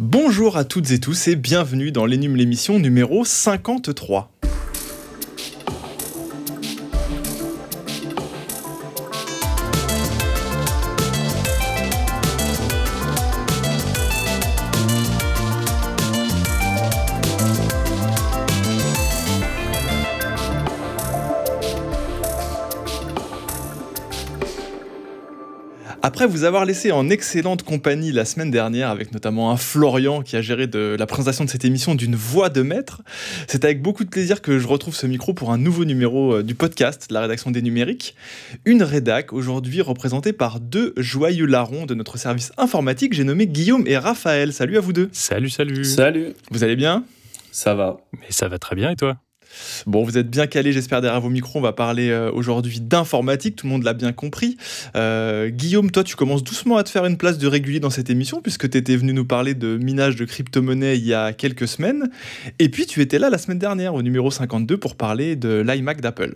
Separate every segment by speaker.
Speaker 1: Bonjour à toutes et tous et bienvenue dans l'Enum l'émission numéro 53. Vous avoir laissé en excellente compagnie la semaine dernière, avec notamment un Florian qui a géré de la présentation de cette émission d'une voix de maître, c'est avec beaucoup de plaisir que je retrouve ce micro pour un nouveau numéro euh, du podcast de la rédaction des numériques. Une rédac aujourd'hui représentée par deux joyeux larrons de notre service informatique, j'ai nommé Guillaume et Raphaël. Salut à vous deux.
Speaker 2: Salut, salut.
Speaker 3: Salut.
Speaker 1: Vous allez bien?
Speaker 3: Ça va.
Speaker 2: Mais ça va très bien et toi?
Speaker 1: Bon, vous êtes bien calés, j'espère, derrière vos micros. On va parler euh, aujourd'hui d'informatique, tout le monde l'a bien compris. Euh, Guillaume, toi, tu commences doucement à te faire une place de régulier dans cette émission, puisque tu étais venu nous parler de minage de crypto-monnaie il y a quelques semaines. Et puis, tu étais là la semaine dernière, au numéro 52, pour parler de l'iMac d'Apple.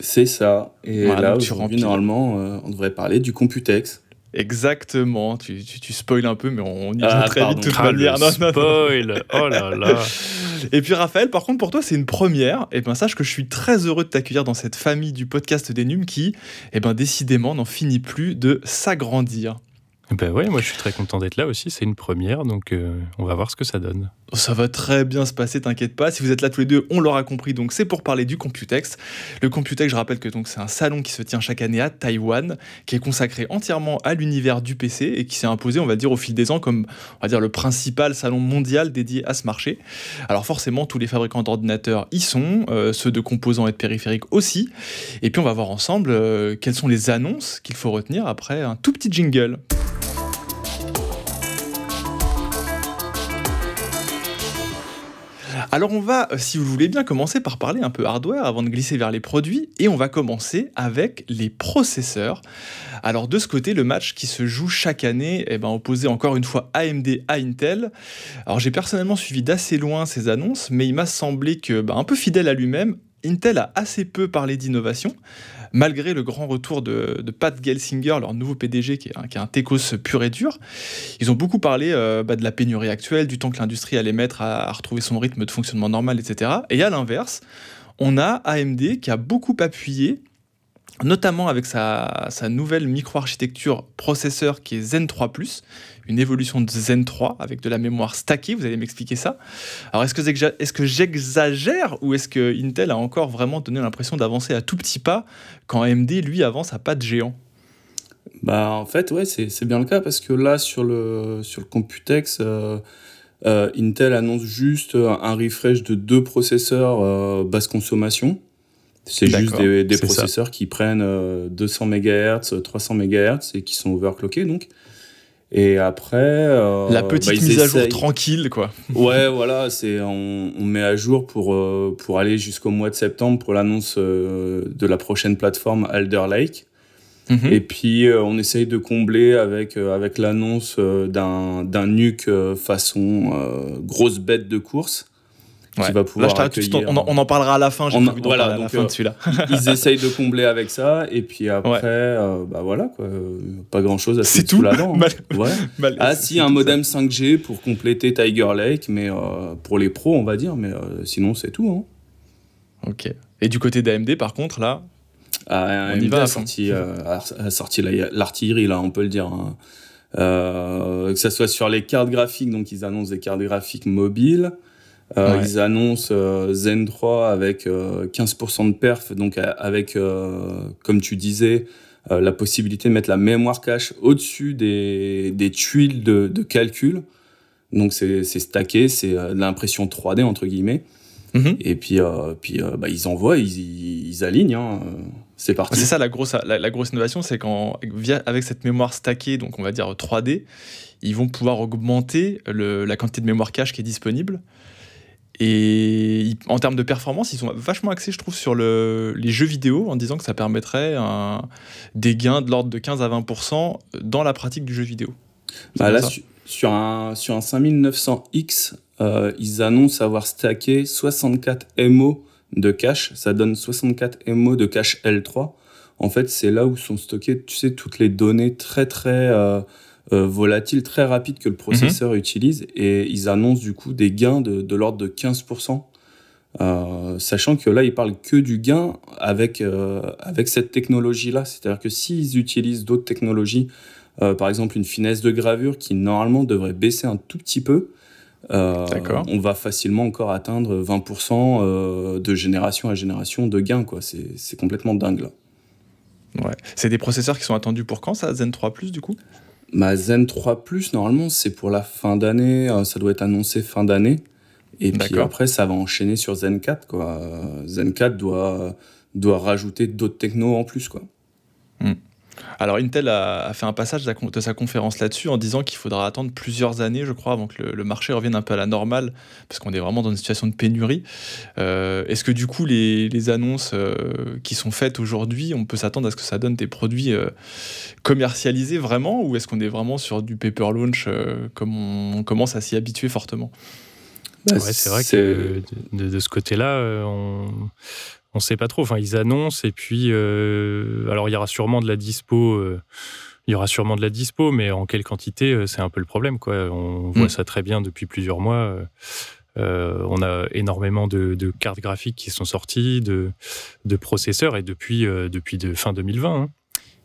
Speaker 3: C'est ça. Et
Speaker 1: Voilà,
Speaker 3: là,
Speaker 1: tu remplis.
Speaker 3: normalement, euh, on devrait parler du Computex.
Speaker 1: Exactement, tu, tu, tu spoil un peu, mais on y
Speaker 3: Ah,
Speaker 1: vient très
Speaker 3: pardon.
Speaker 1: vite de toute
Speaker 2: Ah,
Speaker 1: manière. Non, non, non.
Speaker 2: spoil Oh là là
Speaker 1: Et puis Raphaël, par contre, pour toi, c'est une première. Et ben sache que je suis très heureux de t'accueillir dans cette famille du podcast des Nums qui, eh ben décidément, n'en finit plus de s'agrandir.
Speaker 2: Ben ouais, moi je suis très content d'être là aussi, c'est une première, donc euh, on va voir ce que ça donne.
Speaker 1: Ça va très bien se passer, t'inquiète pas. Si vous êtes là tous les deux, on l'aura compris. Donc c'est pour parler du Computex. Le Computex, je rappelle que donc c'est un salon qui se tient chaque année à Taïwan, qui est consacré entièrement à l'univers du PC et qui s'est imposé, on va dire, au fil des ans comme, on va dire, le principal salon mondial dédié à ce marché. Alors forcément, tous les fabricants d'ordinateurs y sont, euh, ceux de composants et de périphériques aussi. Et puis on va voir ensemble euh, quelles sont les annonces qu'il faut retenir après un tout petit jingle. Alors on va, euh, si vous le voulez bien, commencer par parler un peu hardware avant de glisser vers les produits, et on va commencer avec les processeurs. Alors de ce côté, le match qui se joue chaque année, eh ben, opposé encore une fois AMD à Intel. Alors j'ai personnellement suivi d'assez loin ces annonces, mais il m'a semblé que, ben, un peu fidèle à lui-même, Intel a assez peu parlé d'innovation, malgré le grand retour de, Pat Gelsinger, leur nouveau PDG, qui est un, qui techos pur et dur. Ils ont beaucoup parlé euh, bah, de la pénurie actuelle, du temps que l'industrie allait mettre à, à retrouver son rythme de fonctionnement normal, etc. Et à l'inverse, on a AMD qui a beaucoup appuyé, notamment avec sa, sa nouvelle micro-architecture processeur qui est Zen 3 ⁇ une évolution de Zen 3 avec de la mémoire stackée, vous allez m'expliquer ça. Alors est-ce que, j'exagère ou est-ce que Intel a encore vraiment donné l'impression d'avancer à tout petit pas quand AMD, lui, avance à pas de géant?
Speaker 3: Bah, en fait, ouais, c'est c'est bien le cas parce que là, sur le, sur le Computex, euh, euh, Intel annonce juste un refresh de deux processeurs euh, basse consommation. C'est juste des, des
Speaker 2: c'est ça.
Speaker 3: processeurs qui prennent euh, 200 MHz, 300 MHz et qui sont overclockés donc. Et après. euh,
Speaker 1: La petite
Speaker 3: bah,
Speaker 1: mise à jour tranquille, quoi.
Speaker 3: Ouais, voilà, c'est on, on met à jour pour euh, pour aller jusqu'au mois de septembre pour l'annonce euh, de la prochaine plateforme Alder Lake.
Speaker 1: Mhm.
Speaker 3: Et puis euh, on essaye de combler avec euh, avec l'annonce euh, d'un d'un euh, façon euh, grosse bête de course
Speaker 1: Ouais.
Speaker 3: qui va
Speaker 1: Là,
Speaker 3: pouvoir
Speaker 1: je t'arrête tout de suite,
Speaker 3: accueillir-
Speaker 1: on, en, on en parlera à la fin, j'ai
Speaker 3: On en-
Speaker 1: prévu d'en
Speaker 3: voilà,
Speaker 1: parler à la
Speaker 3: donc,
Speaker 1: fin
Speaker 3: euh,
Speaker 1: de celui-là.
Speaker 3: Ils essayent de combler avec ça et puis après
Speaker 1: Ouais.
Speaker 3: euh, bah voilà quoi, euh, pas grand chose à se
Speaker 1: C'est tout
Speaker 3: la dent. hein.
Speaker 1: Mal-
Speaker 3: Ouais.
Speaker 1: mal-
Speaker 3: Ah si, un modem 5G pour compléter Tiger Lake, mais euh, pour les pros on va dire, mais euh, sinon c'est tout. Hein.
Speaker 1: ça. Ok. Et du côté d'AMD, par contre, là,
Speaker 3: Ah,
Speaker 1: On y
Speaker 3: AMD
Speaker 1: va
Speaker 3: a
Speaker 1: fond.
Speaker 3: sorti, euh, l'artillerie, là, on peut le dire. hein. Euh, que ce soit sur les cartes graphiques, donc ils annoncent des cartes graphiques mobiles. Euh,
Speaker 1: Ouais.
Speaker 3: Ils annoncent euh, Zen 3 avec euh, 15% de perf, donc avec, euh, comme tu disais, euh, la possibilité de mettre la mémoire cache au-dessus des, des tuiles de, de calcul. Donc c'est stacké, c'est de l'impression 3D entre guillemets.
Speaker 1: Mhm.
Speaker 3: Et puis, puis bah, ils envoient, ils, ils, alignent. hein. C'est parti.
Speaker 1: c'est ça la grosse, la, la grosse innovation, c'est qu'avec avec cette mémoire stackée, donc on va dire 3D, ils vont pouvoir augmenter le- la quantité de mémoire cache qui est disponible. Et ils- en termes de performance, ils sont vachement axés, je trouve, sur le- les jeux vidéo en disant que ça permettrait un- des gains de l'ordre de 15 à 20% dans la pratique du jeu vidéo.
Speaker 3: Bah là, su- sur un, sur un 5900X, euh, ils annoncent avoir stacké 64 MO de cache. Ça donne 64 MO de cache L3. En fait, c'est là où sont stockées, tu sais, toutes les données très, très euh, volatile très rapide que le processeur utilise et ils annoncent du coup des gains de, de l'ordre de 15%. sachant que là, ils parlent que du gain avec, avec cette technologie-là. C'est-à-dire que s'ils utilisent d'autres technologies, par exemple une finesse de gravure qui normalement devrait baisser un tout petit peu, euh, on va facilement encore atteindre 20% euh, de génération à génération de gains. Quoi. C'est, complètement dingue là.
Speaker 1: Ouais. C'est des processeurs qui sont attendus pour quand ça, Zen 3 Plus du coup?
Speaker 3: Ma Zen 3 Plus, normalement, c'est pour la fin d'année. Euh, ça doit être annoncé fin d'année. Et puis après, ça va enchaîner sur Zen 4. Quoi. Zen 4 doit, doit rajouter d'autres technos en plus. Quoi.
Speaker 1: Hmm. Alors Intel a, fait un passage de sa conférence là-dessus en disant qu'il faudra attendre plusieurs années, je crois, avant que le, marché revienne un peu à la normale, parce qu'on est vraiment dans une situation de pénurie. Euh, est-ce que du coup les, annonces euh, qui sont faites aujourd'hui, on peut s'attendre à ce que ça donne des produits euh, commercialisés vraiment, ou est-ce qu'on est vraiment sur du paper launch comme on, commence à s'y habituer fortement?
Speaker 2: Bah, c'est vrai que de, de ce côté-là, on on sait pas trop. Enfin, ils annoncent et puis, euh, alors il y aura sûrement de la dispo. Euh, il y aura sûrement de la dispo, mais en quelle quantité, euh, c'est un peu le problème. Quoi. On voit mm. ça très bien depuis plusieurs mois. on a énormément de, cartes graphiques qui sont sorties, de, processeurs, et depuis, depuis de fin 2020. Hein.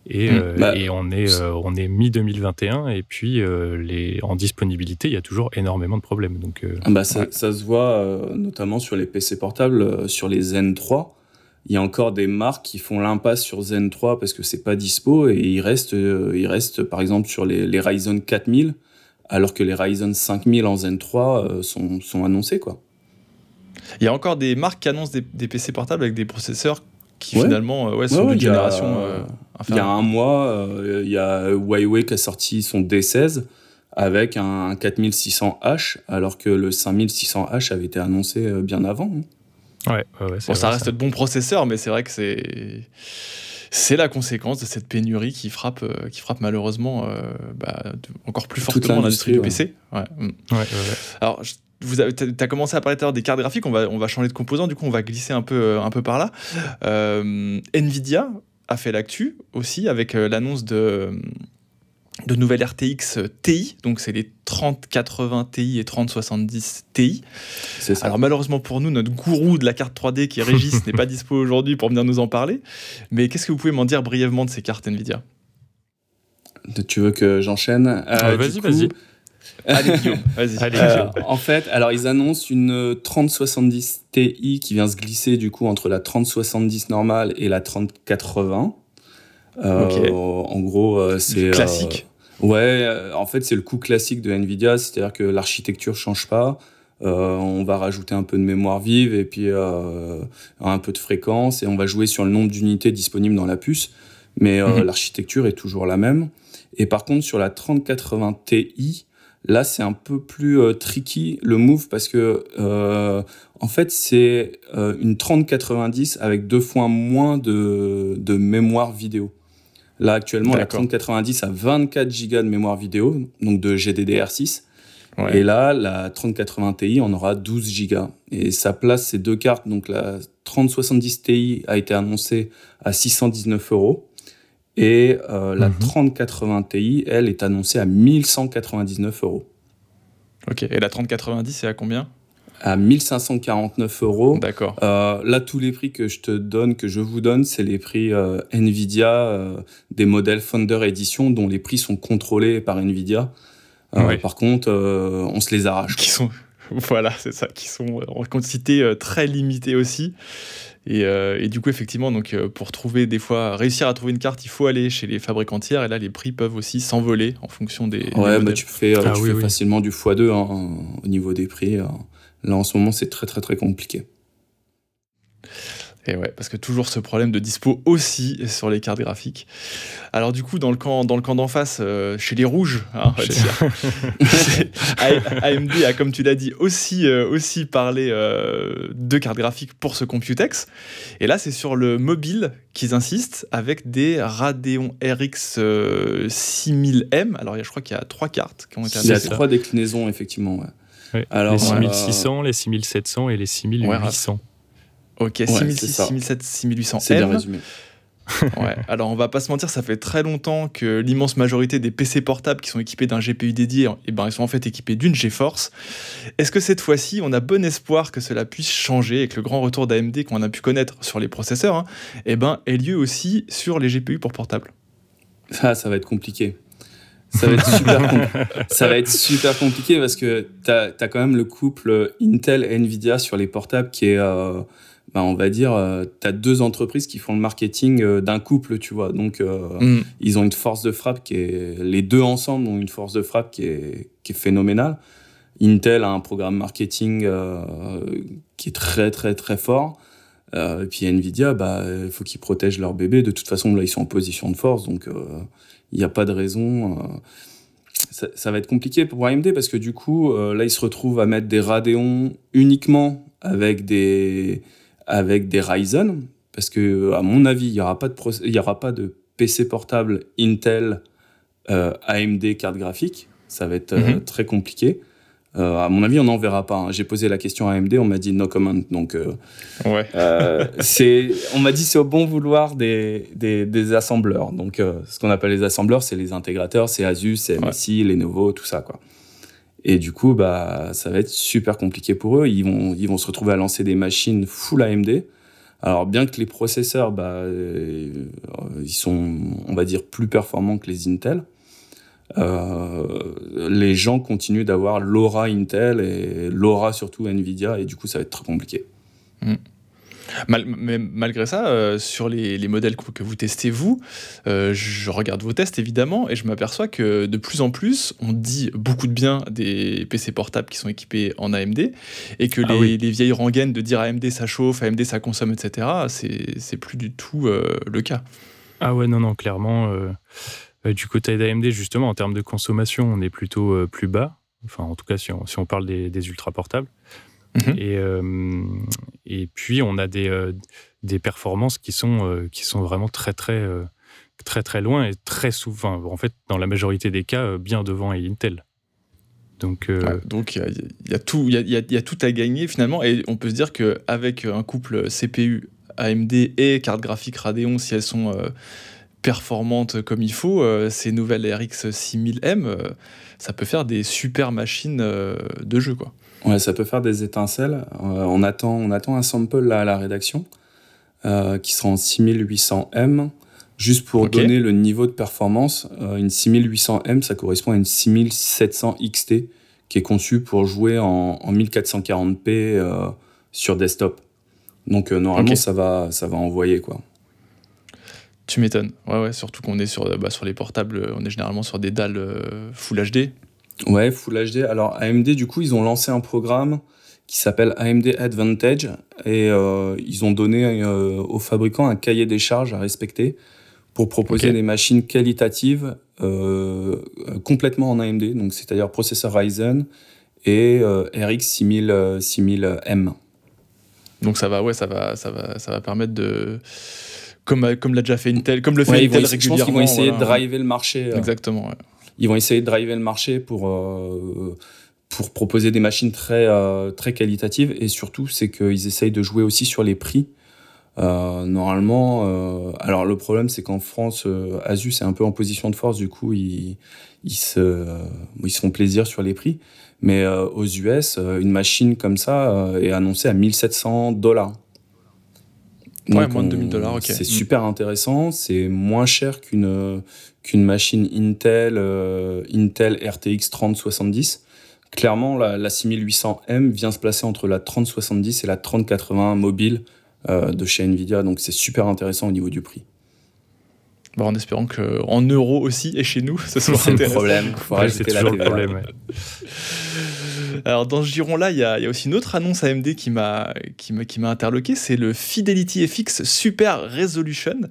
Speaker 2: Et, mm. bah, et, on est, on est mi-2021, et puis les, en disponibilité, il y a toujours énormément de problèmes. Donc,
Speaker 3: ah bah ça, ça, se voit notamment sur les PC portables, sur les Zen 3 il y a encore des marques qui font l'impasse sur Zen 3 parce que c'est pas dispo et il reste, euh, il reste par exemple sur les, les, Ryzen 4000 alors que les Ryzen 5000 en Zen 3 euh, sont, sont, annoncés quoi.
Speaker 1: Il y a encore des marques qui annoncent des, PC portables avec des processeurs qui finalement euh, ouais, sont d'une génération.
Speaker 3: il y a un mois, il y a Huawei qui a sorti son D16 avec un 4600H alors que le 5600H avait été annoncé bien avant. Hein.
Speaker 1: Ouais, bon, ça reste de bons processeurs, mais c'est vrai que c'est c'est la conséquence de cette pénurie qui frappe, euh, qui frappe malheureusement euh, bah, encore plus fortement l'industrie du PC. Ouais. Mm. Alors, vous avez, as commencé à parler tout à l'heure des cartes graphiques, on va, on va changer de composant, du coup on va glisser un peu, un peu par là. Euh, Nvidia a fait l'actu aussi avec l'annonce de de nouvelles RTX TI, donc c'est les 3080 Ti et 3070 Ti. Alors malheureusement pour nous, notre gourou de la carte 3D qui est Régis n'est pas dispo aujourd'hui pour venir nous en parler. Mais qu'est-ce que vous pouvez m'en dire brièvement de ces cartes Nvidia?
Speaker 3: Tu veux que j'enchaîne? Euh,
Speaker 2: ah, Vas-y, vas-y.
Speaker 1: Allez, Guillaume, vas-y.
Speaker 3: Euh, en fait, alors ils annoncent une 3070 Ti qui vient se glisser du coup entre la 3070 normale et la 3080. Euh, en gros, euh, c'est
Speaker 1: classique.
Speaker 3: Euh, ouais, en fait, c'est le coup classique de Nvidia, c'est-à-dire que l'architecture change pas. on va rajouter un peu de mémoire vive et puis un peu de fréquence et on va jouer sur le nombre d'unités disponibles dans la puce, mais mhm. l'architecture est toujours la même. Et par contre, sur la 3080 Ti, là, c'est un peu plus tricky le move parce que en fait, c'est une 3090 avec deux fois moins de, de mémoire vidéo. Là, actuellement, la 3090 a 24 Go de mémoire vidéo, donc de GDDR6. Et là, la 3080 Ti en aura 12 Go. Et ça place ces deux cartes. Donc la 3070 Ti a été annoncée à 619 euros. Et euh, la 3080 mhm. Ti, elle, est annoncée à 1199 euros.
Speaker 1: Ok. Et la 3090, c'est à combien?
Speaker 3: À 1549 euros.
Speaker 1: D'accord.
Speaker 3: Euh, là, tous les prix que je te donne, que je vous donne, c'est les prix euh, Nvidia euh, des modèles Founder Edition, dont les prix sont contrôlés par Nvidia. Par contre, on se les arrache.
Speaker 1: Qui sont, voilà, c'est ça, qui sont en quantité très limitée aussi. Et, du coup, effectivement, donc, pour trouver des fois, réussir à trouver une carte, il faut aller chez les fabricants tiers. Et là, les prix peuvent aussi s'envoler en fonction des.
Speaker 3: Ouais, bah, tu fais, ah tu fais facilement du x2 hein, au niveau des prix. Hein. Là, en ce moment, c'est très, très, très compliqué.
Speaker 1: Et ouais, parce que toujours ce problème de dispo aussi sur les cartes graphiques. Alors du coup, dans le camp, dans le camp d'en face, euh, chez les rouges, hein, AMD a, comme tu l'as dit, aussi, euh, aussi parlé euh, de cartes graphiques pour ce Computex. Et là, c'est sur le mobile qu'ils insistent avec des Radeon RX 6000M. Alors je crois qu'il y a trois cartes qui ont été
Speaker 3: Il y a trois déclinaisons, effectivement. Ouais.
Speaker 2: Alors, les 6600, les 6700 et les 6800.
Speaker 1: Ok, 6700, 6800
Speaker 3: C'est bien résumé.
Speaker 1: ouais. Alors on va pas se mentir, ça fait très longtemps que l'immense majorité des PC portables qui sont équipés d'un GPU dédié, eh ben, ils sont en fait équipés d'une GeForce. Est-ce que cette fois-ci, on a bon espoir que cela puisse changer et que le grand retour d'AMD qu'on a pu connaître sur les processeurs hein, eh ben, ait lieu aussi sur les GPU pour portables?
Speaker 3: Ça, ça va être compliqué. Ça va, être super ça va être super compliqué parce que tu as, quand même le couple Intel et Nvidia sur les portables qui est, euh, bah, on va dire, euh, tu as deux entreprises qui font le marketing euh, d'un couple, tu vois. Donc, mm. ils ont une force de frappe qui est. Les deux ensemble ont une force de frappe qui est, qui est phénoménale. Intel a un programme marketing qui est très, très, très fort. et puis Nvidia, bah, il faut qu'ils protègent leur bébé. De toute façon, là, ils sont en position de force. Donc, il n'y a pas de raison. Ça, ça, va être compliqué pour AMD parce que du coup, là, ils se retrouvent à mettre des Radeon uniquement avec des avec des Ryzen, parce que à mon avis, il n'y aura, pas de il y aura pas de PC portable Intel euh, AMD carte graphique. Ça va être euh, mhm. très compliqué. Euh, à mon avis, on n'en verra pas. Hein. J'ai posé la question à AMD, on m'a dit no comment. Donc, ouais. c'est, on m'a dit c'est au bon vouloir des, des, des assembleurs. Donc, ce qu'on appelle les assembleurs, c'est les intégrateurs, c'est Asus, c'est MSI, Lenovo, tout ça, quoi. Et du coup, bah, ça va être super compliqué pour eux. Ils vont, ils vont se retrouver à lancer des machines full AMD. Alors, bien que les processeurs, bah, euh, ils sont, on va dire, plus performants que les Intel, euh, les gens continuent d'avoir l'aura Intel et l'aura surtout Nvidia, et du coup, ça va être très compliqué.
Speaker 1: Mm mais malgré ça, euh, sur les, modèles que, vous testez, vous, euh, je regarde vos tests évidemment et je m'aperçois que de plus en plus, on dit beaucoup de bien des PC portables qui sont équipés en AMD et que ah les, vieilles rengaines de dire AMD ça chauffe, AMD ça consomme, etc., c'est plus du tout euh, le cas.
Speaker 2: Ah ouais, non, non, clairement. Du côté d'AMD, justement, en termes de consommation, on est plutôt plus bas. Enfin, en tout cas, si on, si on parle des, des ultra portables. Mhm. Et, euh, et puis, on a des, euh, des performances qui sont, euh, qui sont vraiment très, très, très, très loin et très souvent, en fait, dans la majorité des cas, bien devant Intel.
Speaker 1: Donc, donc il y, a tout, il y a, y a, tout à gagner finalement, et on peut se dire qu'avec un couple CPU AMD et carte graphique Radeon, si elles sont performantes comme il faut, ces nouvelles RX 6000M, ça peut faire des super machines de jeu, quoi.
Speaker 3: Ouais, ça peut faire des étincelles. Euh, on, attend, on attend un sample là à la rédaction euh, qui sera en 6800M. Juste pour donner le niveau de performance, euh, une 6800M, ça correspond à une 6700 XT qui est conçue pour jouer en, 1440p sur desktop. Donc normalement, ça, va, ça va envoyer quoi.
Speaker 1: Tu m'étonnes. Ouais, ouais, surtout qu'on est sur, bah, sur les portables, on est généralement sur des dalles Full HD.
Speaker 3: Ouais, Full HD. Alors AMD, du coup, ils ont lancé un programme qui s'appelle AMD Advantage et euh, ils ont donné euh, aux fabricants un cahier des charges à respecter pour proposer des machines qualitatives euh, complètement en AMD, donc c'est-à-dire processeur Ryzen et RX 6000, 6000M.
Speaker 1: Donc ça va, ouais, ça va, ça va, ça va permettre de comme, comme l'a déjà fait Intel, comme le fait Intel régulièrement. Je pense
Speaker 3: qu'ils vont essayer de driver le marché.
Speaker 1: Exactement. Ouais
Speaker 3: ils vont essayer de driver le marché pour, euh, pour proposer des machines très, euh, très qualitatives. Et surtout, c'est qu'ils essayent de jouer aussi sur les prix. Euh, normalement, alors le problème c'est qu'en France, Asus est un peu en position de force, du coup ils, ils, se, ils se font plaisir sur les prix. Mais aux US, une machine comme ça est annoncée à 1700 dollars.
Speaker 1: Ouais, moins de 2000 dollars, ok.
Speaker 3: C'est mm. super intéressant, c'est moins cher qu'une qu'une machine Intel, euh, Intel RTX 3070. Clairement, la, 6800M vient se placer entre la 3070 et la 3080 mobile euh, de chez Nvidia, donc c'est super intéressant au niveau du prix.
Speaker 1: Bon, en espérant qu'en euros aussi et chez nous, ça soit
Speaker 3: C'est le problème,
Speaker 2: c'est toujours le problème.
Speaker 1: Alors dans ce giron-là, il y, a aussi une autre annonce AMD qui m'a interloqué, c'est le Fidelity FX Super Resolution.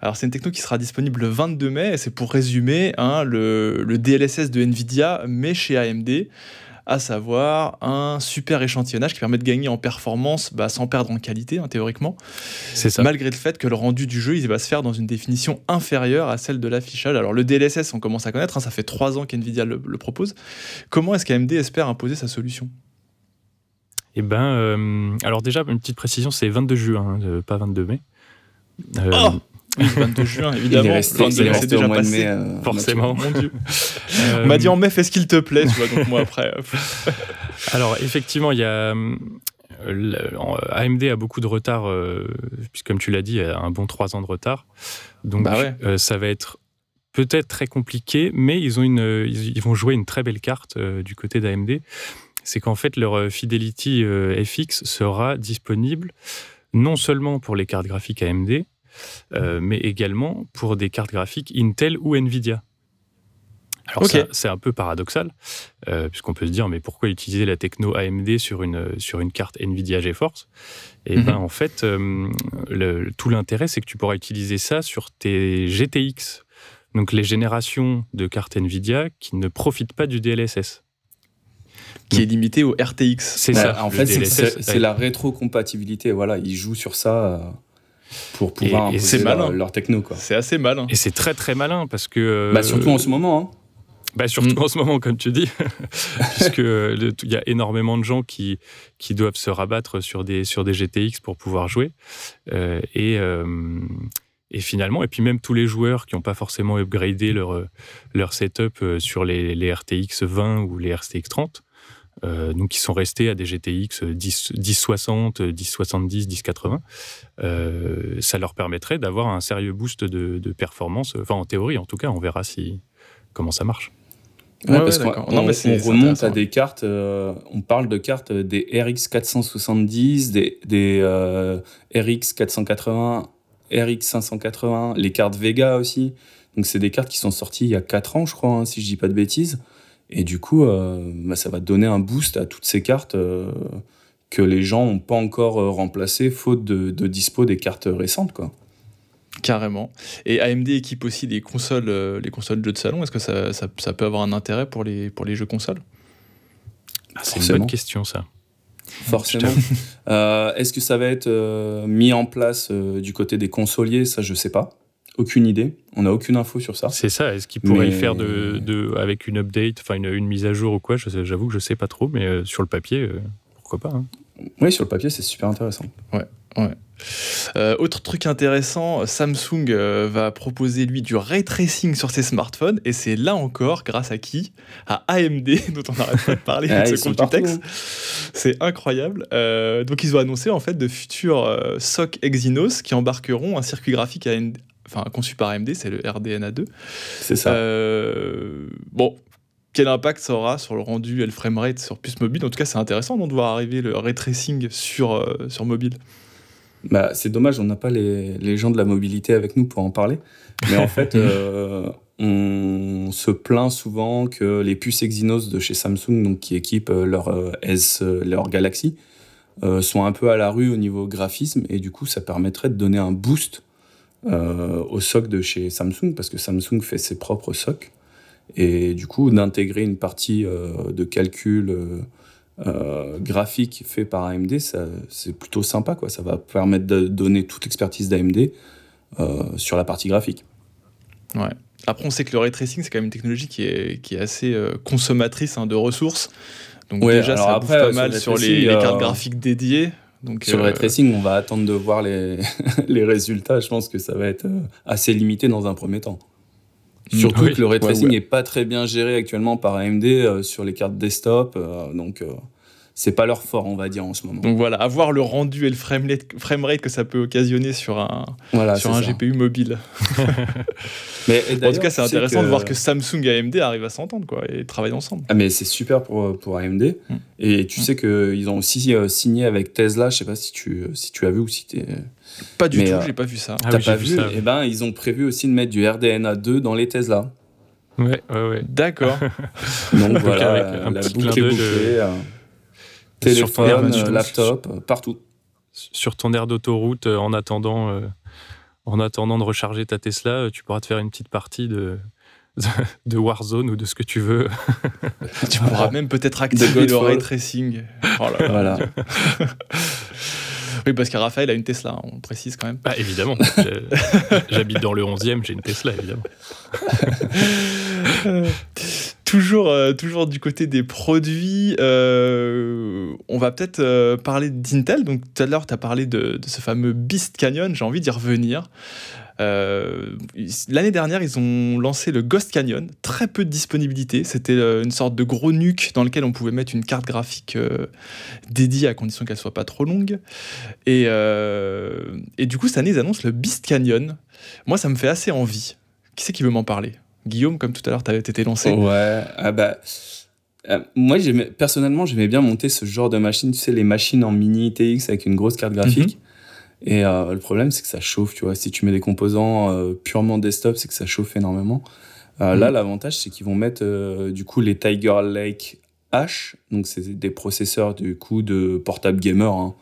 Speaker 1: Alors c'est une techno qui sera disponible le 22 mai, c'est pour résumer hein, le DLSS de Nvidia, mais chez AMD à savoir un super échantillonnage qui permet de gagner en performance bah, sans perdre en qualité, hein, théoriquement. C'est ça. Malgré le fait que le rendu du jeu, il va se faire dans une définition inférieure à celle de l'affichage. Alors le DLSS, on commence à connaître, hein, ça fait trois ans qu'NVIDIA le, propose. Comment est-ce qu'AMD espère imposer sa solution?
Speaker 2: Eh ben, euh, alors déjà, une petite précision, c'est 22 juin, hein, pas 22 mai. Euh, oh
Speaker 1: Oui, 22 juin, évidemment.
Speaker 3: Il est resté, il est resté au mois de mai. Euh,
Speaker 2: forcément.
Speaker 1: Mon Dieu. On m'a dit en mai, fais ce qu'il te plaît, tu vois, donc moi après.
Speaker 2: Alors, effectivement, il y a. AMD a beaucoup de retard, puisque comme tu l'as dit, il y a un bon 3 ans de retard. Donc, bah ça va être peut-être très compliqué, mais ils, ont une, ils vont jouer une très belle carte du côté d'AMD. C'est qu'en fait, leur Fidelity FX sera disponible non seulement pour les cartes graphiques AMD, euh, mais également pour des cartes graphiques Intel ou Nvidia. Alors c'est un peu paradoxal, euh, puisqu'on peut se dire, mais pourquoi utiliser la techno AMD sur une, sur une carte Nvidia GeForce? Et eh bien mhm. en fait, euh, le, tout l'intérêt, c'est que tu pourras utiliser ça sur tes GTX, donc les générations de cartes Nvidia qui ne profitent pas du DLSS
Speaker 1: qui est limité au RTX.
Speaker 3: C'est ça. En fait, c'est la rétrocompatibilité. Voilà, ils jouent sur ça pour pouvoir et, imposer leur, leur, techno.
Speaker 1: C'est assez malin.
Speaker 2: Et c'est très très malin parce que. Euh,
Speaker 3: bah, surtout en ce moment. Hein.
Speaker 2: Bah surtout mm. en ce moment, comme tu dis, puisque il y a énormément de gens qui, qui doivent se rabattre sur des, sur des GTX pour pouvoir jouer. Euh, et, euh, et finalement, et puis même tous les joueurs qui n'ont pas forcément upgradé leur, leur setup sur les, les RTX 20 ou les RTX 30, euh, donc qui sont restés à des GTX 10, 1060, 1070, 1080. ça leur permettrait d'avoir un sérieux boost de, performance. Enfin, en théorie, en tout cas, on verra si comment ça marche.
Speaker 3: Ouais, parce qu'on remonte à des cartes, euh, on parle de cartes des RX 470, des, des euh, RX 480, RX 580, les cartes Vega aussi. Donc c'est des cartes qui sont sorties il y a 4 ans, je crois, hein, si je dis pas de bêtises. Et du coup, euh, bah, ça va donner un boost à toutes ces cartes euh, que les gens n'ont pas encore euh, remplacées, faute de, dispo des cartes récentes. Quoi.
Speaker 1: Carrément. Et AMD équipe aussi les consoles, les consoles de jeux de salon. Est-ce que ça, ça, peut avoir un intérêt pour les, pour les jeux consoles?
Speaker 2: Ah, C'est une bonne question, ça.
Speaker 3: Forcément. Est-ce que ça va être mis en place du côté des consoliers? Ça, je sais pas. Aucune idée. On n'a aucune info sur ça.
Speaker 2: C'est ça. Est-ce qu'il pourrait le faire de, avec une update, enfin une, mise à jour ou quoi? J'avoue que je sais pas trop, mais euh, sur le papier, euh, pourquoi pas hein.
Speaker 3: Oui, sur le papier, c'est super intéressant.
Speaker 1: Ouais, ouais. Euh, autre truc intéressant, Samsung va proposer lui du ray tracing sur ses smartphones et c'est là encore grâce à qui? À AMD dont on n'arrête pas de parler ah, avec ce Computex. C'est incroyable. donc ils ont annoncé en fait de futurs SOC Exynos qui embarqueront un circuit graphique enfin conçu par AMD, c'est le RDNA2.
Speaker 3: C'est ça.
Speaker 1: Euh, bon, quel impact ça aura sur le rendu et le framerate sur puce mobile? En tout cas, c'est intéressant de voir arriver le ray tracing sur, euh, sur mobile.
Speaker 3: Bah, c'est dommage, on n'a pas les, les, gens de la mobilité avec nous pour en parler. Mais en fait, euh, on se plaint souvent que les puces Exynos de chez Samsung, donc qui équipent leur S, leur Galaxy, sont un peu à la rue au niveau graphisme et du coup, ça permettrait de donner un boost euh, au SOC de chez Samsung, parce que Samsung fait ses propres SOC. Et du coup, d'intégrer une partie euh, de calcul euh, graphique fait par AMD, c'est plutôt sympa. Quoi. Ça va permettre de donner toute l'expertise d'AMD sur la partie graphique.
Speaker 1: Ouais. Après, on sait que le ray tracing, c'est quand même une technologie qui est, qui est assez consommatrice hein, de ressources. Donc déjà, ça après, pas mal sur les, les, cartes graphiques dédiées.
Speaker 3: Donc, Sur le ray tracing, on va attendre de voir les, les résultats. Je pense que ça va être euh, assez limité dans un premier temps. Mm. Surtout que le ray tracing n'est pas très bien géré actuellement par AMD euh, sur les cartes desktop. Euh, donc, c'est pas leur fort, on va dire, en ce moment.
Speaker 1: Donc voilà, avoir le rendu et le framerate, que ça peut occasionner sur un, sur un GPU mobile. mais, en tout cas, c'est intéressant de voir que Samsung et AMD arrivent à s'entendre quoi, et travaillent ensemble.
Speaker 3: Ah, mais c'est super pour, pour AMD. Mm. Et tu mm. sais qu'ils ont aussi euh, signé avec Tesla, je sais pas si tu, si tu as vu ou si tu es...
Speaker 1: Pas du tout, euh, j'ai pas vu ça.
Speaker 3: Ah T'as pas vu, Et eh ben, ils ont prévu aussi de mettre du RDNA 2 dans les Tesla.
Speaker 2: Ouais, ouais, ouais.
Speaker 1: D'accord.
Speaker 3: Donc voilà, la boucle est bouclée. Euh. Téléphone, euh, laptop, euh, partout.
Speaker 2: Sur ton aire d'autoroute, euh, en attendant, en attendant de recharger ta Tesla, tu pourras te faire une petite partie de, de Warzone ou de ce que tu veux.
Speaker 1: tu pourras même peut-être activer le ray tracing.
Speaker 3: Oh voilà.
Speaker 1: oui, parce que Raphaël a une Tesla, on précise quand même.
Speaker 2: Bah, évidemment. J'habite dans le 11e, j'ai une Tesla, évidemment.
Speaker 1: Toujours, euh, toujours du côté des produits, euh, on va peut-être euh, parler d'Intel. Donc tout à l'heure, tu as parlé de, ce fameux Beast Canyon, j'ai envie d'y revenir. L'année dernière, ils ont lancé le Ghost Canyon, très peu de disponibilité. C'était une sorte de gros nuque dans lequel on pouvait mettre une carte graphique dédiée à condition qu'elle soit pas trop longue. Et, et du coup, cette année, ils annoncent le Beast Canyon. Moi, ça me fait assez envie. Qui c'est qui veut m'en parler? Guillaume, comme tout à l'heure, tu été lancé.
Speaker 3: Ouais, ah bah. Euh, moi, personnellement, j'aimais bien monter ce genre de machine, tu sais, les machines en mini TX avec une grosse carte graphique. Mhm. Et euh, le problème, c'est que ça chauffe, tu vois. Si tu mets des composants euh, purement desktop, c'est que ça chauffe énormément. Là, mhm. l'avantage, c'est qu'ils vont mettre du coup les Tiger Lake H, donc c'est des processeurs du coup de portable gamer. Hein.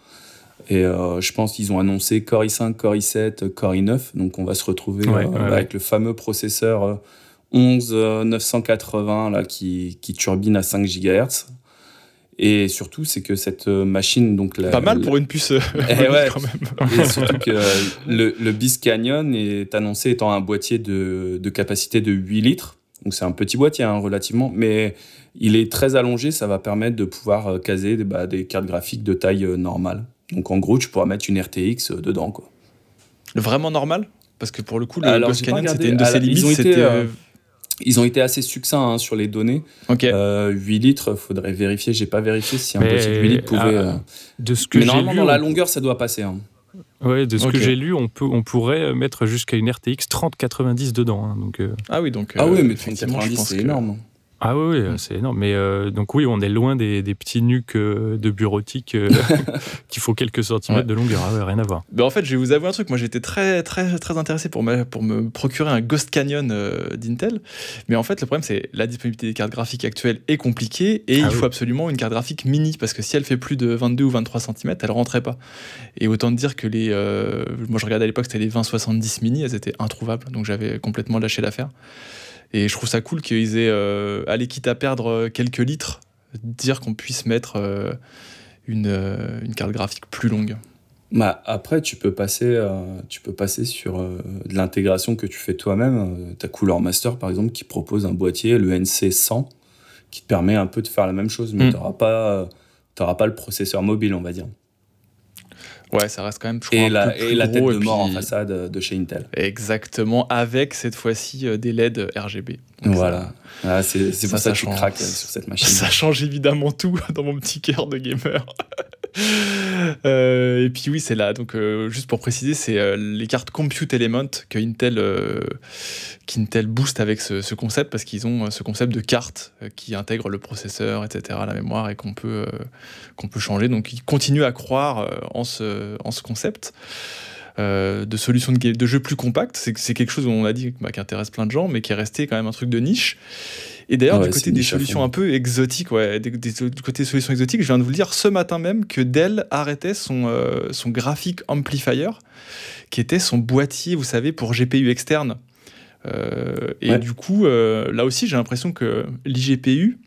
Speaker 3: Et je pense qu'ils ont annoncé Core i5, Core i7, Core i9. Donc on va se retrouver avec le fameux processeur 11 980 là, qui, qui turbine à 5 GHz. Et surtout, c'est que cette machine. Donc
Speaker 1: Pas mal pour une puce. Euh,
Speaker 3: eh ouais, quand même. Et surtout que le, le Beast Canyon est annoncé étant un boîtier de, de capacité de 8 litres. Donc c'est un petit boîtier hein, relativement, mais il est très allongé. Ça va permettre de pouvoir euh, caser bah, des cartes graphiques de taille euh, normale. Donc en gros, tu pourras mettre une RTX dedans. Quoi.
Speaker 1: Vraiment normal? Parce que pour le coup, le Beast Canyon, c'était une de ses limites.
Speaker 3: Ils ont été assez succincts hein, sur les données. 8 euh, litres, faudrait vérifier. J'ai pas vérifié si un boîtier de 8 litres pouvait. Ah, euh,
Speaker 2: de ce que
Speaker 3: Mais normalement, dans la longueur, ça doit passer. Hein.
Speaker 2: Ouais, de ce que j'ai lu, on, peut, on pourrait mettre jusqu'à une RTX 3090 dedans. Hein, donc, euh,
Speaker 1: Ah oui, donc.
Speaker 3: ah oui, mais 3090, c'est énorme.
Speaker 2: Ah oui, mm. c'est énorme. Mais euh, donc oui, on est loin des, petits nuques euh, de bureautique euh, qui font quelques centimètres de longueur. Ah rien à voir.
Speaker 1: Ben en fait, je vais vous avouer un truc. Moi, j'étais très, très, très intéressé pour me, pour me procurer un Ghost Canyon d'Intel. Mais en fait, le problème, c'est la disponibilité des cartes graphiques actuelles est compliquée et ah il faut absolument une carte graphique mini parce que si elle fait plus de 22 ou 23 cm, elle rentrait pas. Et autant dire que les. moi, je regardais à l'époque, c'était les 2070 mini, elles étaient introuvables. Donc, j'avais complètement lâché l'affaire. Et je trouve ça cool qu'ils aient, euh, quitte à perdre euh, quelques litres, dire qu'on puisse mettre euh, une, une, carte graphique plus longue.
Speaker 3: Bah, après, tu peux passer, tu peux passer sur de l'intégration que tu fais toi-même. ta Cooler Master, par exemple, qui propose un boîtier, le NC100, qui te permet un peu de faire la même chose, mais mm. tu n'auras pas, pas le processeur mobile, on va dire.
Speaker 1: Ouais, ça reste quand même.
Speaker 3: et, la, et la tête de mort en façade de chez Intel.
Speaker 1: Exactement, avec cette fois-ci euh, des LED RGB.
Speaker 3: voilà. Ah, c'est pour ça, que je craque euh, sur cette machine.
Speaker 1: Ça change évidemment tout dans mon petit cœur de gamer. Euh, et puis oui, c'est là. Donc juste pour préciser, c'est les cartes Compute Element que Intel, qu'Intel booste avec ce, concept parce qu'ils ont ce concept de carte qui intègre le processeur, etc., la mémoire et qu'on peut qu'on peut changer. Donc ils continuent à croire en ce en ce concept. Euh, de solutions de, de jeux plus compacts. C'est quelque chose, on a dit, bah, qui intéresse plein de gens, mais qui est resté quand même un truc de niche. Et d'ailleurs, du côté des solutions un peu exotiques, ouais, du côté des solutions exotiques, je viens de vous le dire ce matin même que Dell arrêtait son, euh, son graphic amplifier, qui était son boîtier, vous savez, pour GPU externe. Euh, et du coup, là aussi, j'ai l'impression que l'IGPU,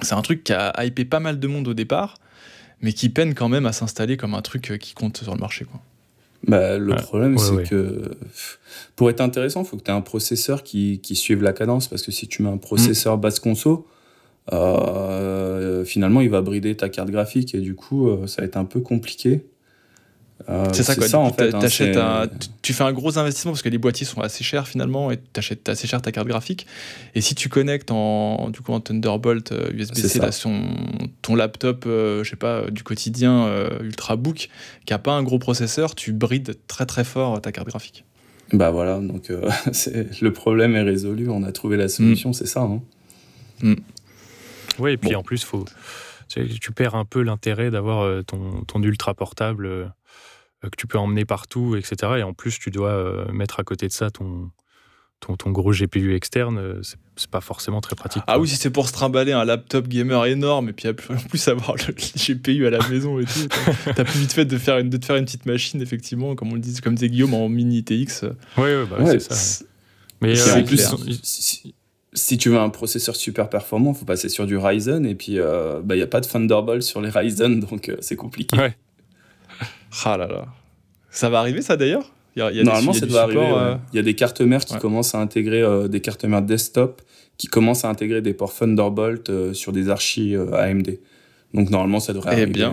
Speaker 1: c'est un truc qui a hypé pas mal de monde au départ, mais qui peine quand même à s'installer comme un truc qui compte sur le marché. Quoi.
Speaker 3: Bah, le problème, c'est que pour être intéressant, il faut que tu aies un processeur qui, qui, suive la cadence. Parce que si tu mets un processeur mm. basse conso, euh, finalement, il va brider ta carte graphique et du coup, euh, ça va être un peu compliqué.
Speaker 1: Euh, c'est ça, quoi. Ça, en fait, hein, tu fais un gros investissement parce que les boîtiers sont assez chers finalement et tu achètes assez cher ta carte graphique. Et si tu connectes en, du coup, en Thunderbolt USB-C ton laptop, je sais pas, du quotidien Ultrabook qui a pas un gros processeur, tu brides très très fort ta carte graphique.
Speaker 3: Bah voilà, donc le problème est résolu, on a trouvé la solution, mm. c'est ça. Hein.
Speaker 2: Mm. Oui, et puis en plus, faut, tu perds un peu l'intérêt d'avoir ton, ton ultra portable euh, que tu peux emmener partout, etc. Et en plus, tu dois euh, mettre à côté de ça ton, ton, ton gros GPU externe, euh, c'est pas forcément très pratique.
Speaker 1: Ah oui, si c'est pour se trimballer un laptop gamer énorme et puis en plus avoir le GPU à la maison et tout, t'as plus vite fait de, faire une, de te faire une petite machine, effectivement, comme on le dit, comme disait Guillaume, en mini TX.
Speaker 2: Oui, ouais, bah, c'est ça.
Speaker 3: Mais en plus, si, tu veux un processeur super performant, il faut passer sur du Ryzen et puis il bah, n'y a pas de Thunderbolt sur les Ryzen, donc c'est compliqué.
Speaker 1: Ouais. Ah là là. Ça va arriver ça d'ailleurs?
Speaker 3: Normalement, ça doit arriver. Euh, il y a des cartes mères qui commencent à intégrer euh, des cartes mères desktop qui commencent à intégrer des ports Thunderbolt euh, sur des archis AMD. Donc normalement, ça devrait eh arriver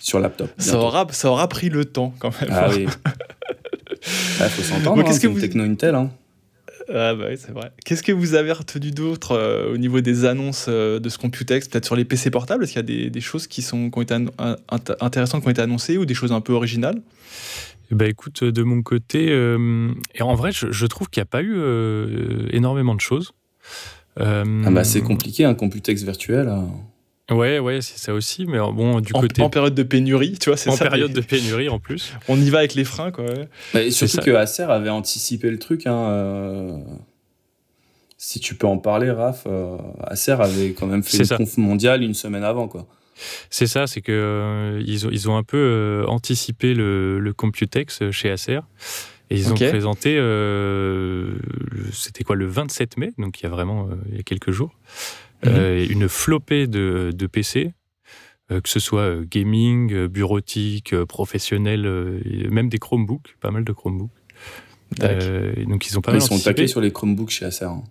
Speaker 3: sur laptop.
Speaker 1: Ça aura, ça aura pris le temps quand même.
Speaker 3: Ah oui. Il faut s'entendre, hein, c'est une techno Intel. Hein.
Speaker 1: Ah bah oui, c'est vrai. Qu'est-ce que vous avez retenu d'autre euh, au niveau des annonces euh, de ce Computex Peut-être sur les PC portables? Est-ce qu'il y a des, choses qui, sont, qui ont été intéressantes qui ont été annoncées ou des choses un peu originales?
Speaker 2: Bah écoute, de mon côté, euh, et en vrai, je, trouve qu'il n'y a pas eu énormément de choses.
Speaker 3: ah bah c'est compliqué, un Computex virtuel. Hein.
Speaker 2: Ouais, ouais, c'est ça aussi. Mais bon, du côté.
Speaker 1: En période de pénurie, tu vois, c'est
Speaker 2: ça. En période de pénurie en plus.
Speaker 1: On y va avec les freins, quoi.
Speaker 3: et surtout que Acer avait anticipé le truc. Hein, euh, Si tu peux en parler, Raph, euh, Acer avait quand même fait une conf mondiale une semaine avant, quoi.
Speaker 2: C'est ça, c'est que euh, ils, ont, ils ont un peu anticipé le, le, Computex chez Acer. Et ils ont présenté, c'était quoi, le 27 mai, donc il y a vraiment il y a quelques jours. Mhm. Euh, une flopée de, PC, euh, que ce soit euh, gaming, bureautique, professionnel, même des Chromebooks, pas mal de Chromebooks. donc ils ont pas
Speaker 3: Ils sont taqués sur les Chromebooks chez Acer. Hein.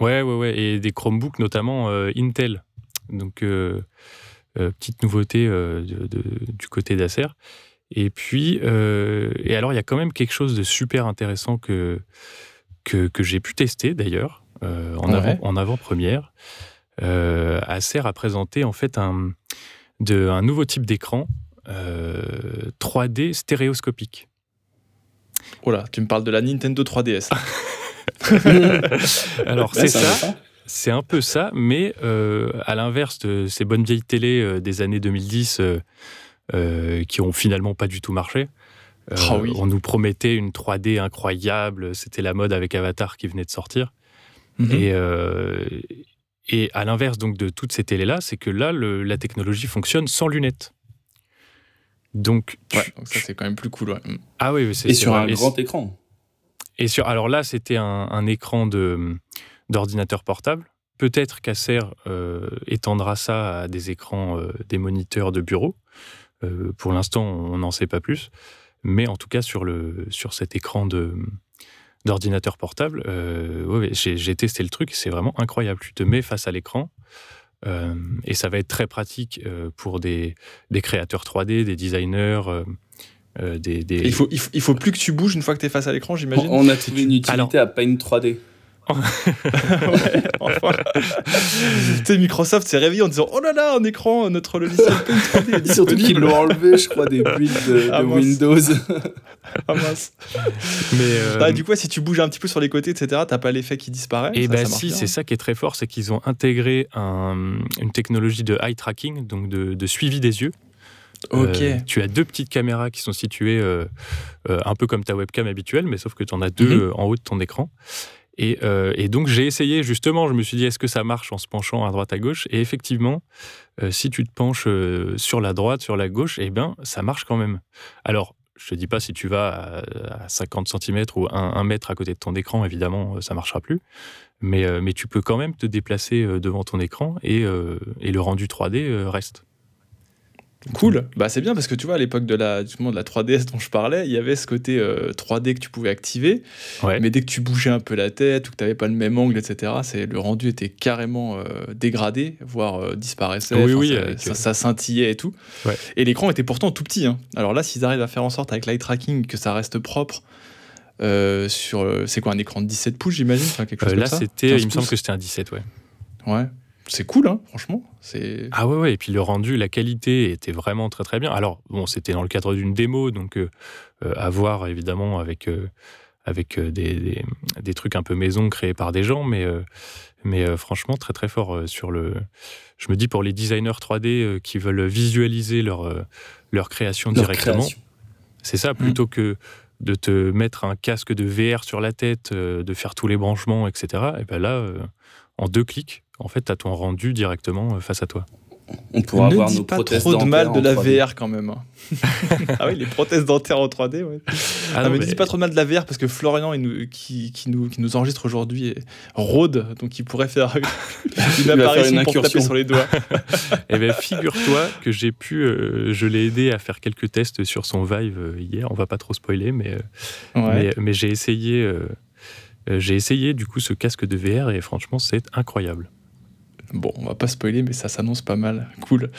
Speaker 2: Ouais, ouais, ouais, et des Chromebooks notamment Intel. Donc petite nouveauté du côté d'Acer. Et puis, et alors il y a quand même quelque chose de super intéressant que que, que j'ai pu tester d'ailleurs en, avant, en avant-première euh, Acer a présenté en fait un, de, un nouveau type d'écran 3D euh, stéréoscopique.
Speaker 1: Oh là, tu me parles de la Nintendo 3DS.
Speaker 2: Alors c'est ça. C'est un peu ça, mais euh, à l'inverse de ces bonnes vieilles télé des années 2010 qui ont finalement pas du tout marché. Ah on nous promettait une 3D incroyable, c'était la mode avec Avatar qui venait de sortir. Et, et à l'inverse donc de toutes ces télés-là, c'est que là, la technologie fonctionne sans lunettes.
Speaker 1: Donc, ça c'est quand même plus cool.
Speaker 2: Ah oui,
Speaker 3: c'est et sur un grand écran.
Speaker 2: Et sur alors là, c'était un, écran de d'ordinateur portable. Peut-être qu'Acer euh, étendra ça à des écrans, euh, des moniteurs de bureau. Euh, pour l'instant, on n'en sait pas plus. Mais en tout cas, sur, le, sur cet écran de, d'ordinateur portable, euh, j'ai testé le truc, c'est vraiment incroyable. Tu te mets face à l'écran euh, et ça va être très pratique euh, pour des, des, créateurs 3D, des designers. Des,
Speaker 1: Il, faut, il, faut, plus que tu bouges une fois que tu es face à l'écran, j'imagine.
Speaker 3: On a trouvé une utilité à Paint 3D.
Speaker 1: Ouais, enfin. Microsoft s'est réveillé en disant Oh là là, en écran, notre logiciel Paint 3D est
Speaker 3: Surtout qu'ils l'ont enlevé, je crois, des builds de, ah, Windows.
Speaker 1: ah mince. Mais euh, bah, du coup, si tu bouges un petit peu sur les côtés, etc., t'as pas l'effet qui disparaît.
Speaker 2: Et eh bah si, c'est ça qui est très fort, c'est qu'ils ont intégré une technologie de eye tracking, donc de, suivi des yeux.
Speaker 1: Ok. Euh,
Speaker 2: tu as deux petites caméras qui sont situées euh, un peu comme ta webcam habituelle, mais sauf que tu en as deux mhm. en haut de ton écran. Euh, et, donc j'ai essayé justement, je me suis dit est-ce que ça marche en se penchant à droite à gauche? Et effectivement, euh, si tu te penches euh, sur la droite, sur la gauche, eh bien ça marche quand même. Alors je te dis pas si tu vas à, 50 cm ou 1, mètre à côté de ton écran, évidemment ça marchera plus. Mais, mais tu peux quand même te déplacer devant ton écran et, et le rendu 3D reste.
Speaker 1: Cool, bah c'est bien parce que tu vois à l'époque de la de la 3DS dont je parlais, il y avait ce côté 3D euh, que tu pouvais activer, mais dès que tu bougeais un peu la tête ou que tu n'avais pas le même angle, etc., c'est le rendu était carrément euh, dégradé, voire euh, disparaissait.
Speaker 2: Oui, oui,
Speaker 1: ça, scintillait et tout. Et l'écran était pourtant tout petit. Hein. Alors là, s'ils arrivent à faire en sorte avec l'eye tracking que ça reste propre. sur c'est quoi un écran de 17 pouces j'imagine?
Speaker 2: Quelque chose là c'était il me semble que c'était un 17 ouais
Speaker 1: ouais c'est cool, hein, franchement.
Speaker 2: Ah ouais, ouais, et puis le rendu, la qualité était vraiment très très bien. Alors, bon, c'était dans le cadre d'une démo, donc euh, euh, à voir évidemment avec, euh, avec des, des, trucs un peu maison créés par des gens, mais, mais franchement très très fort sur le. Je me dis pour les designers 3D qui veulent visualiser leur, leur création directement, c'est ça, plutôt mm. que de te mettre un casque de VR sur la tête, de faire tous les branchements, etc. Et ben là, en deux clics, en fait, tu as ton rendu directement euh, face à toi.
Speaker 1: On pourra ne avoir dis nos pas trop de mal de la VR quand même. Hein. ah oui, les prothèses dentaires en 3D. Ouais. Ah mais, dis pas trop de mal de la VR parce que Florian, qui, qui, nous, qui nous enregistre aujourd'hui, rôde, donc il pourrait faire une apparition pour taper sur les doigts.
Speaker 2: Eh bien, figure-toi que j'ai pu, euh, je l'ai aidé à faire quelques tests sur son Vive euh, hier. On va pas trop spoiler, mais, mais, mais j'ai essayé, j'ai essayé du coup ce casque de VR et franchement, c'est incroyable.
Speaker 1: Bon, on va pas spoiler, mais ça s'annonce pas mal. Cool.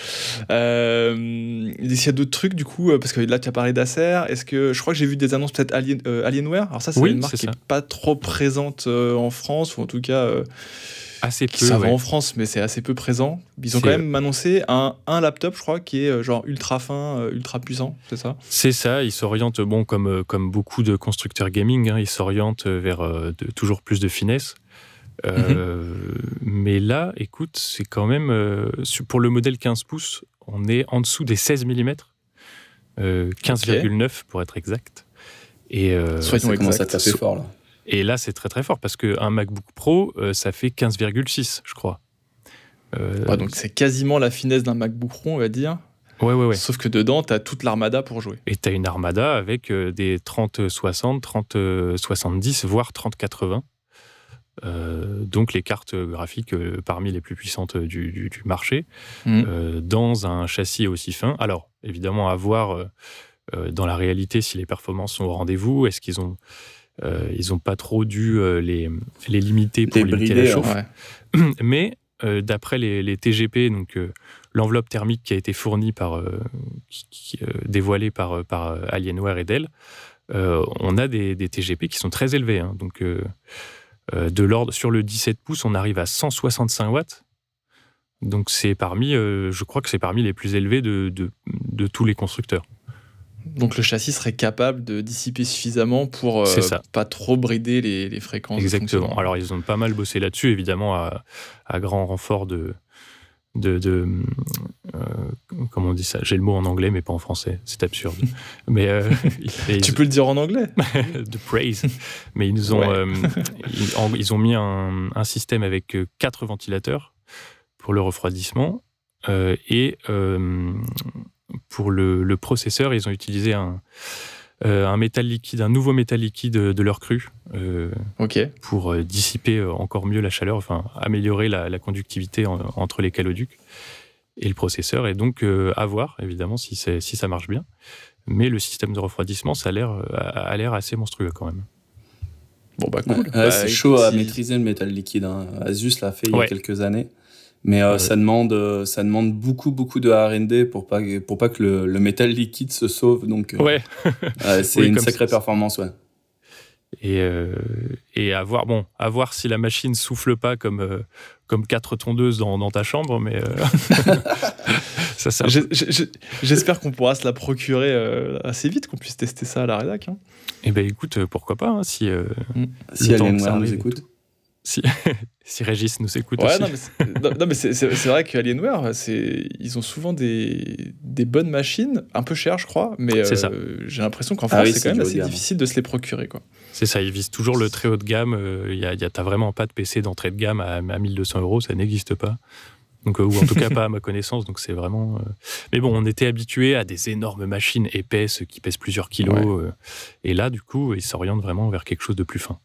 Speaker 1: Euh, S'il y a d'autres trucs, du coup, euh, parce que là, tu as parlé d'Acer, est-ce que je crois que j'ai vu des annonces peut-être Alien, euh, Alienware Alors, ça, c'est une marque qui n'est pas trop présente euh, en France, ou en tout cas.
Speaker 2: assez peu.
Speaker 1: Ça va en France, mais c'est assez peu présent. Ils ont quand même annoncé un, un, laptop, je crois, qui est genre ultra fin, ultra puissant, c'est ça?
Speaker 2: C'est ça. Ils s'orientent, bon, comme, comme beaucoup de constructeurs gaming, hein, ils s'orientent vers de, toujours plus de finesse. Euh, mais là, écoute, c'est quand même. Euh, pour le modèle 15 pouces, on est en dessous des 16 mm. 15,9 pour être exact.
Speaker 3: Et ça commence à taper fort là.
Speaker 2: Et là, c'est très très fort parce qu'un MacBook Pro, euh, ça fait 15,6, je crois.
Speaker 1: donc c'est quasiment la finesse d'un MacBook Pro, on va dire.
Speaker 2: Ouais, ouais, ouais.
Speaker 1: Sauf que dedans, tu as toute l'armada pour jouer.
Speaker 2: Et tu as une armada avec des 30-60, 30-70, voire 30-80. Euh, donc les cartes graphiques euh, parmi les plus puissantes du, marché, mmh. euh, dans un châssis aussi fin. Alors, évidemment, à voir dans la réalité si les performances sont au rendez-vous. Est-ce qu'ils ont, ils ont pas trop dû les, les limiter pour limiter la chauffe Mais d'après les, TGP, donc l'enveloppe thermique qui a été fournie par, qui, dévoilée par, par Alienware et Dell, on a des, TGP qui sont très élevés. Hein. donc de l'ordre sur le 17 pouces, on arrive à 165 watts. Donc c'est parmi, euh, je crois que c'est parmi les plus élevés de, de, tous les constructeurs.
Speaker 1: Donc le châssis serait capable de dissiper suffisamment pour euh, pas trop brider les, les fréquences.
Speaker 2: Exactement. Alors ils ont pas mal bossé là-dessus, évidemment, à, à, grand renfort de, de, de euh, comment on dit ça? J'ai le mot en anglais, mais pas en français. C'est absurde. mais euh,
Speaker 1: tu peux le dire en anglais?
Speaker 2: de praise. Mais ils nous ont, euh, ils, ont mis un, un, système avec quatre ventilateurs pour le refroidissement et pour le, le, processeur, ils ont utilisé un euh, un métal liquide, un nouveau métal liquide de leur cru,
Speaker 1: euh,
Speaker 2: pour euh, dissiper encore mieux la chaleur, enfin améliorer la, conductivité entre les caloducs et le processeur. Et donc à voir, évidemment, si, si ça marche bien. Mais le système de refroidissement, ça a l'air a l'air assez monstrueux quand même.
Speaker 1: Bon bah cool.
Speaker 3: Bah, c'est chaud à maîtriser le métal liquide. Hein. Asus l'a fait il y a quelques années. Mais euh, ça, demande, euh, ça demande beaucoup, beaucoup de RD pour pas, pour pas que le, métal liquide se sauve. Donc,
Speaker 2: euh, ouais.
Speaker 3: c'est une sacrée performance, ouais.
Speaker 2: Et, et à, voir, bon, à voir si la machine souffle pas comme, comme quatre tondeuses dans, dans ta chambre, mais
Speaker 1: ça, ça... J'espère qu'on pourra se la procurer assez vite, qu'on puisse tester ça à la rédac. Hein.
Speaker 2: Eh ben écoute, pourquoi pas, hein, si,
Speaker 3: mm. si Alienware nous écoute.
Speaker 2: Si, si Régis nous écoute
Speaker 1: ouais,
Speaker 2: aussi.
Speaker 1: Non, mais c'est vrai qu'Alienware, ils ont souvent des, des, bonnes machines, un peu chères, je crois, mais euh, j'ai l'impression qu'en ah France, c'est quand même assez difficile de se les procurer.
Speaker 2: C'est ça, ils visent toujours le très haut de gamme. Il euh, y a, T'as vraiment pas de PC d'entrée de gamme à, 1200 euros, ça n'existe pas. Donc, euh, ou en tout cas pas à ma connaissance. Donc c'est vraiment. Mais bon, on était habitué à des énormes machines épaisses qui pèsent plusieurs kilos. et là, du coup, ils s'orientent vraiment vers quelque chose de plus fin.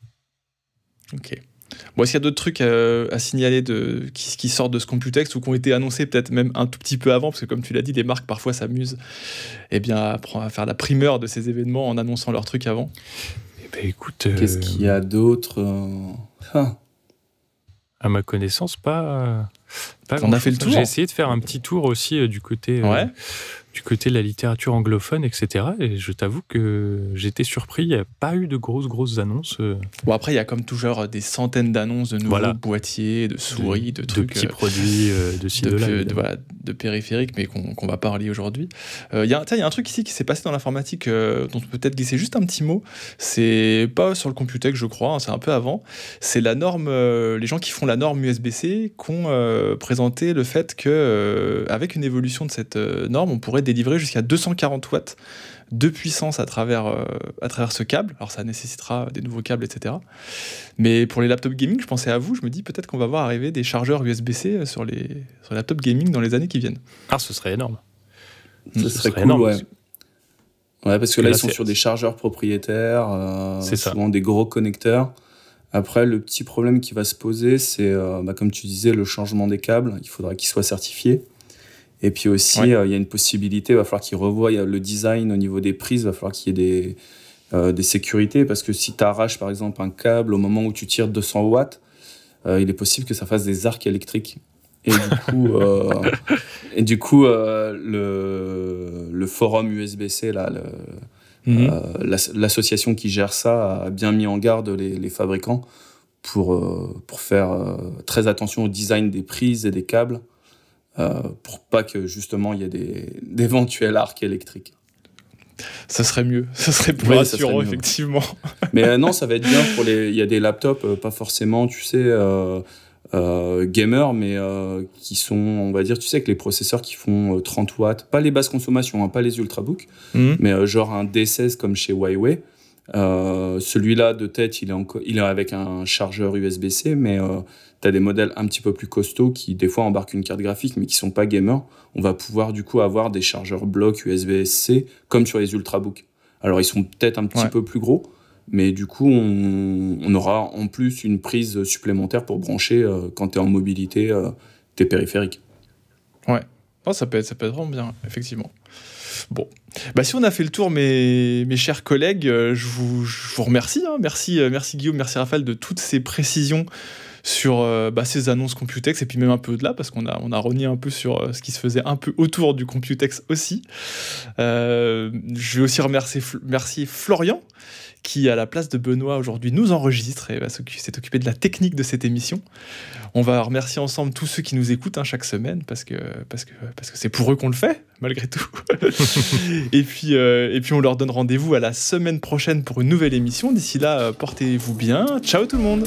Speaker 1: Ok. Bon, est-ce qu'il y a d'autres trucs euh, à, signaler de, qui, sortent de ce Computex ou qui ont été annoncés peut-être même un tout petit peu avant? Parce que comme tu l'as dit, les marques parfois s'amusent eh bien, à, faire la primeur de ces événements en annonçant leurs trucs avant.
Speaker 2: Eh ben, écoute, euh,
Speaker 3: Qu'est-ce qu'il y a d'autre ah.
Speaker 2: À ma connaissance, pas. pas
Speaker 1: On a fait le tour.
Speaker 2: J'ai essayé de faire un petit tour aussi euh, du côté.
Speaker 1: Ouais
Speaker 2: du côté de la littérature anglophone, etc. Et je t'avoue que j'étais surpris. Il n'y a pas eu de grosses, grosses annonces. Euh.
Speaker 1: Bon, après, il y a comme toujours des centaines d'annonces de nouveaux boîtiers, de souris, de, trucs.
Speaker 2: De petits euh, produits euh, de ci, de,
Speaker 1: là. De, périphériques, mais qu'on va pas relier aujourd'hui. Il y, a un truc ici qui s'est passé dans l'informatique dont on peut peut-être glisser juste un petit mot. C'est pas sur le Computex, je crois, hein, c'est un peu avant. C'est la norme, les gens qui font la norme USB-C qui ont présenté le fait que avec une évolution de cette norme, on pourrait délivrer jusqu'à 240 watts de puissance à travers, euh, à travers ce câble. Alors ça nécessitera des nouveaux câbles, etc. Mais pour les laptops gaming, je pensais à vous, je me dis peut-être qu'on va voir arriver des chargeurs USB-C sur les, sur les laptops gaming dans les années qui viennent.
Speaker 2: Ah, ce serait énorme.
Speaker 3: Ce, serait, cool, énorme. Ouais. ouais. parce que là, ils sont sur des chargeurs propriétaires, euh, souvent des gros connecteurs. Après, le petit problème qui va se poser, c'est, euh, bah, comme tu disais, le changement des câbles. Il faudra qu'ils soient certifiés. Et puis aussi, euh, il y a une possibilité, il va falloir qu'ils revoient le design au niveau des prises, il va falloir qu'il y ait des, euh, des sécurités, parce que si tu arraches par exemple un câble au moment où tu tires 200 watts, euh, il est possible que ça fasse des arcs électriques. Et du coup, et du coup le, le forum USB-C, là, mhm. l'association qui gère ça, a bien mis en garde les, les fabricants pour, pour faire très attention au design des prises et des câbles. Euh, pour pas que justement il y ait d'éventuels arcs électriques.
Speaker 1: Ça serait mieux, ça serait plus rassurant, effectivement.
Speaker 3: Mais euh, non, ça va être bien pour les. Il y a des laptops, euh, pas forcément, tu sais, gamers, mais qui sont, on va dire, tu sais, que les processeurs qui font 30 watts, pas les basses consommations, hein, pas les ultrabooks, mhm. mais genre un D16 comme chez Huawei. Celui-là de tête, il est, il est avec un chargeur USB-C, mais tu as des modèles un petit peu plus costauds qui des fois embarquent une carte graphique mais qui sont pas gamers. On va pouvoir du coup avoir des chargeurs blocs USB-C comme sur les ultrabooks. Alors ils sont peut-être un petit peu plus gros, mais du coup on, aura en plus une prise supplémentaire pour brancher euh, quand tu es en mobilité euh, tes périphériques.
Speaker 1: Ouais, oh, ça, peut être, ça peut être vraiment bien, effectivement. Bon, bah, si on a fait le tour, mes, mes chers collègues, euh, je vous, je vous remercie. Hein. Merci, merci Guillaume, merci Raphaël de toutes ces précisions sur euh, bah, ces annonces Computex et puis même un peu au-delà parce qu'on a, on a renié un peu sur euh, ce qui se faisait un peu autour du Computex aussi. Euh, je vais aussi remercier, remercier Florian qui, à la place de Benoît aujourd'hui, nous enregistre et s'est occupé de la technique de cette émission. On va remercier ensemble tous ceux qui nous écoutent hein, chaque semaine parce que parce que parce que c'est pour eux qu'on le fait malgré tout. et puis et puis on leur donne rendez-vous à la semaine prochaine pour une nouvelle émission. D'ici là, portez-vous bien. Ciao tout le monde.